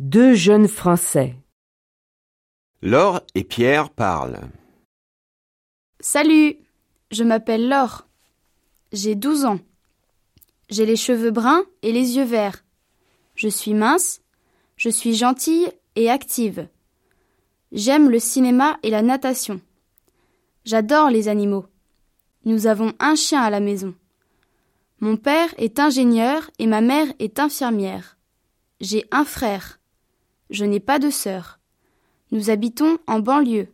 Deux jeunes Français. Laure et Pierre parlent. Salut, je m'appelle Laure. J'ai 12 ans. J'ai les cheveux bruns et les yeux verts. Je suis mince, je suis gentille et active. J'aime le cinéma et la natation. J'adore les animaux. Nous avons un chien à la maison. Mon père est ingénieur et ma mère est infirmière. J'ai un frère. Je n'ai pas de sœur. Nous habitons en banlieue.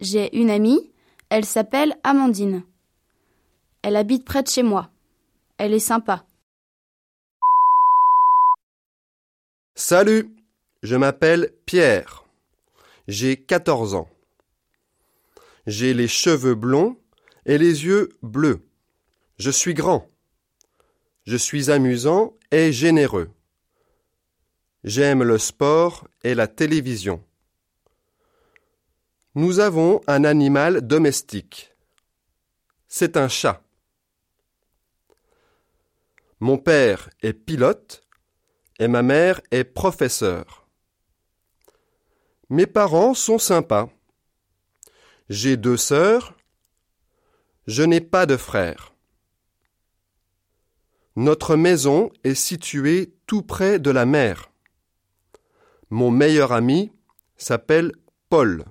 J'ai une amie, elle s'appelle Amandine. Elle habite près de chez moi. Elle est sympa. Salut, je m'appelle Pierre. J'ai 14 ans. J'ai les cheveux blonds et les yeux bleus. Je suis grand. Je suis amusant et généreux. J'aime le sport et la télévision. Nous avons un animal domestique. C'est un chat. Mon père est pilote et ma mère est professeure. Mes parents sont sympas. J'ai deux sœurs. Je n'ai pas de frères. Notre maison est située tout près de la mer. Mon meilleur ami s'appelle Paul.